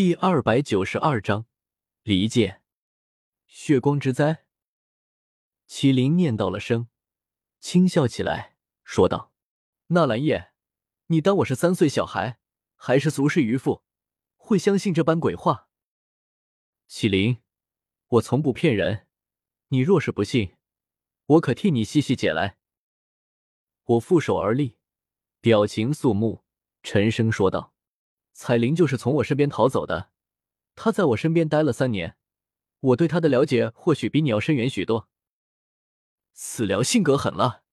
第二百九十二章离间，血光之灾。麒麟念到了声，轻笑起来，说道：“纳兰叶，你当我是三岁小孩，还是俗世渔夫，会相信这般鬼话？”麒麟，我从不骗人，你若是不信，我可替你细细解来。我负手而立，表情肃穆，沉声说道。彩铃就是从我身边逃走的，她在我身边待了三年，我对她的了解或许比你要深远许多。死辽性格狠辣，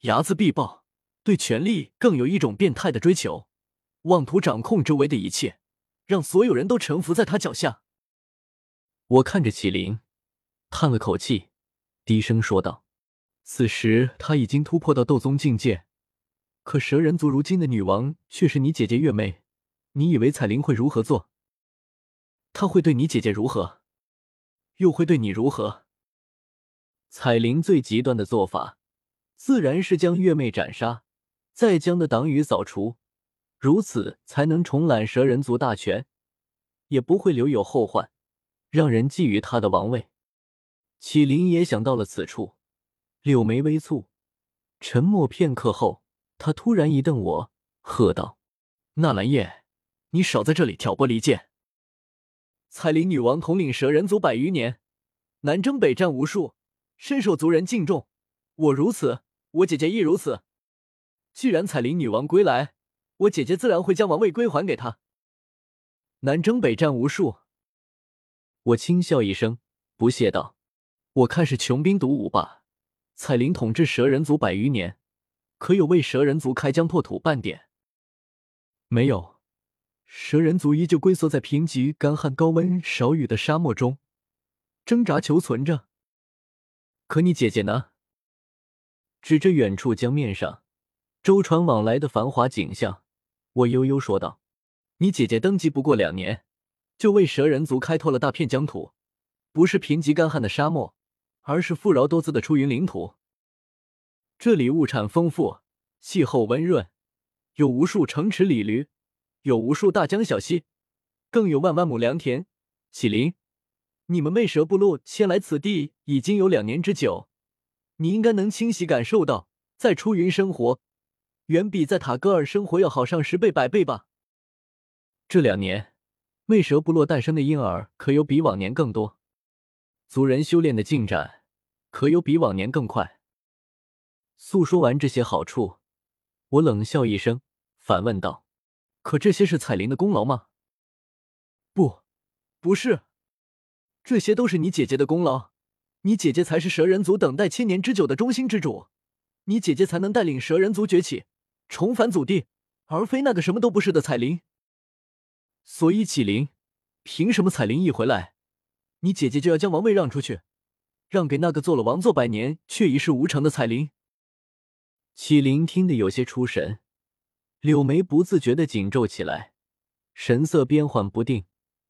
睚眦必报，对权力更有一种变态的追求，妄图掌控周围的一切，让所有人都臣服在他脚下。我看着麒麟，叹了口气，低声说道：“此时他已经突破到斗宗境界，可蛇人族如今的女王却是你姐姐月妹。”你以为彩铃会如何做？她会对你姐姐如何？又会对你如何？彩铃最极端的做法，自然是将月妹斩杀，再将的党羽扫除，如此才能重揽蛇人族大权，也不会留有后患，让人觊觎他的王位。启灵也想到了此处，柳眉微蹙，沉默片刻后，他突然一瞪我，喝道：“纳兰叶！”你少在这里挑拨离间！彩铃女王统领蛇人族百余年，南征北战无数，深受族人敬重。我如此，我姐姐亦如此。既然彩铃女王归来，我姐姐自然会将王位归还给她。南征北战无数，我轻笑一声，不屑道：“我看是穷兵黩武吧。彩铃统治蛇人族百余年，可有为蛇人族开疆拓土半点？没有。”蛇人族依旧龟缩在贫瘠、干旱、高温、少雨的沙漠中，挣扎求存着。可你姐姐呢？指着远处江面上舟船往来的繁华景象，我悠悠说道：“你姐姐登基不过两年，就为蛇人族开拓了大片疆土，不是贫瘠干旱的沙漠，而是富饶多姿的出云领土。这里物产丰富，气候温润，有无数城池里驴。”有无数大江小溪，更有万万亩良田。启灵，你们魅蛇部落迁来此地已经有两年之久，你应该能清晰感受到，在出云生活远比在塔戈尔生活要好上十倍百倍吧。这两年，魅蛇部落诞生的婴儿可有比往年更多？族人修炼的进展可有比往年更快？诉说完这些好处，我冷笑一声，反问道。可这些是彩铃的功劳吗？不，不是，这些都是你姐姐的功劳。你姐姐才是蛇人族等待千年之久的中心之主，你姐姐才能带领蛇人族崛起，重返祖地，而非那个什么都不是的彩铃。所以启灵，凭什么彩铃一回来，你姐姐就要将王位让出去，让给那个做了王座百年却一事无成的彩铃？启灵听得有些出神。柳眉不自觉的紧皱起来，神色变幻不定，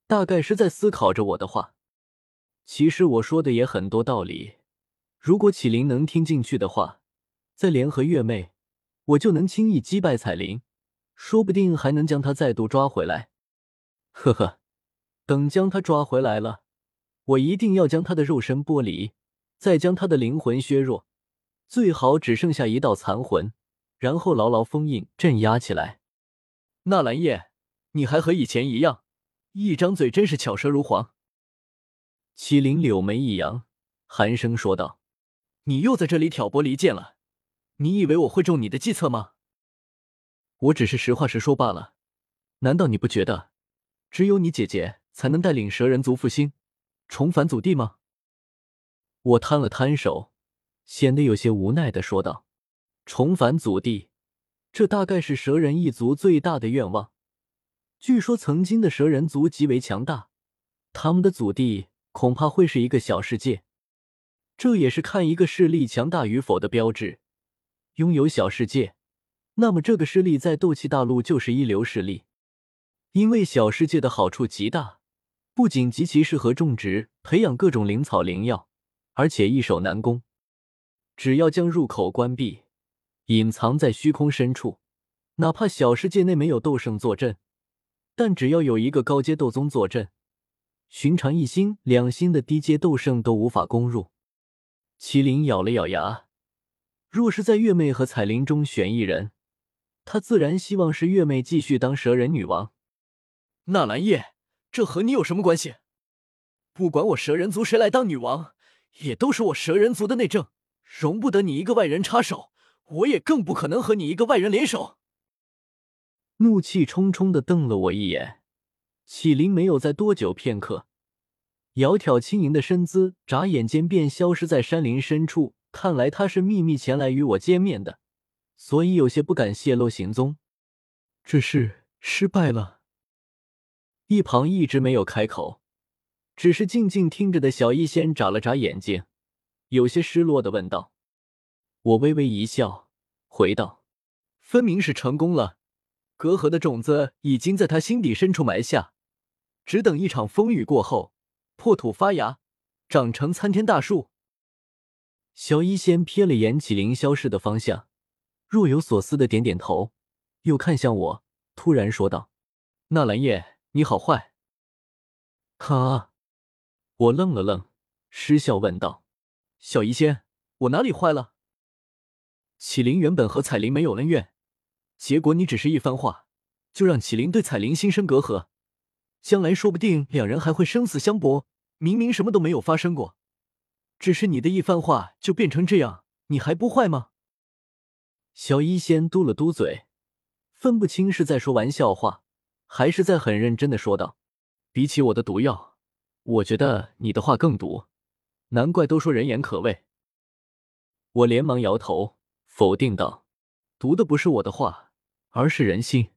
大概是在思考着我的话。其实我说的也很多道理，如果启灵能听进去的话，再联合月妹，我就能轻易击败彩铃，说不定还能将她再度抓回来。呵呵，等将她抓回来了，我一定要将她的肉身剥离，再将她的灵魂削弱，最好只剩下一道残魂。然后牢牢封印镇压起来。纳兰叶，你还和以前一样，一张嘴真是巧舌如簧。麒麟柳眉一扬，寒声说道：“你又在这里挑拨离间了。你以为我会中你的计策吗？我只是实话实说罢了。难道你不觉得，只有你姐姐才能带领蛇人族复兴，重返祖地吗？”我摊了摊手，显得有些无奈的说道。重返祖地，这大概是蛇人一族最大的愿望。据说曾经的蛇人族极为强大，他们的祖地恐怕会是一个小世界。这也是看一个势力强大与否的标志。拥有小世界，那么这个势力在斗气大陆就是一流势力。因为小世界的好处极大，不仅极其适合种植、培养各种灵草灵药，而且易守难攻。只要将入口关闭。隐藏在虚空深处，哪怕小世界内没有斗圣坐镇，但只要有一个高阶斗宗坐镇，寻常一星、两星的低阶斗圣都无法攻入。麒麟咬了咬牙，若是在月妹和彩铃中选一人，他自然希望是月妹继续当蛇人女王。纳兰叶，这和你有什么关系？不管我蛇人族谁来当女王，也都是我蛇人族的内政，容不得你一个外人插手。我也更不可能和你一个外人联手。怒气冲冲的瞪了我一眼，启灵没有再多久，片刻，窈窕轻盈的身姿眨眼间便消失在山林深处。看来他是秘密前来与我见面的，所以有些不敢泄露行踪。这是失败了。一旁一直没有开口，只是静静听着的小医仙眨了眨眼睛，有些失落的问道。我微微一笑，回道：“分明是成功了，隔阂的种子已经在他心底深处埋下，只等一场风雨过后，破土发芽，长成参天大树。”小医仙瞥了眼启灵消失的方向，若有所思的点点头，又看向我，突然说道：“纳兰叶，你好坏。”哈，我愣了愣，失笑问道：“小医仙，我哪里坏了？”启灵原本和彩铃没有恩怨，结果你只是一番话，就让启灵对彩铃心生隔阂，将来说不定两人还会生死相搏。明明什么都没有发生过，只是你的一番话就变成这样，你还不坏吗？小医仙嘟了嘟嘴，分不清是在说玩笑话，还是在很认真的说道：“比起我的毒药，我觉得你的话更毒，难怪都说人言可畏。”我连忙摇头。否定道：“读的不是我的话，而是人心。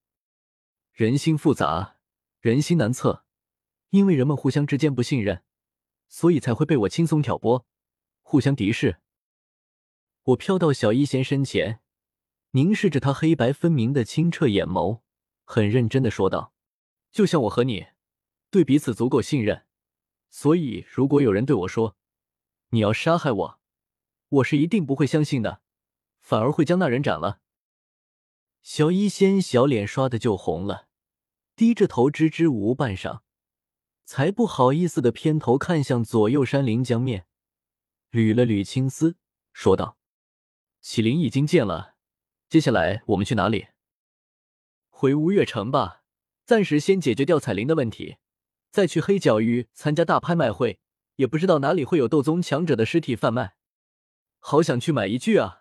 人心复杂，人心难测。因为人们互相之间不信任，所以才会被我轻松挑拨，互相敌视。”我飘到小一仙身前，凝视着他黑白分明的清澈眼眸，很认真的说道：“就像我和你，对彼此足够信任，所以如果有人对我说你要杀害我，我是一定不会相信的。”反而会将那人斩了。小医仙小脸刷的就红了，低着头支支吾吾半晌，才不好意思的偏头看向左右山林江面，捋了捋青丝，说道：“启灵已经见了，接下来我们去哪里？回吴越城吧，暂时先解决掉彩铃的问题，再去黑角域参加大拍卖会。也不知道哪里会有斗宗强者的尸体贩卖，好想去买一具啊！”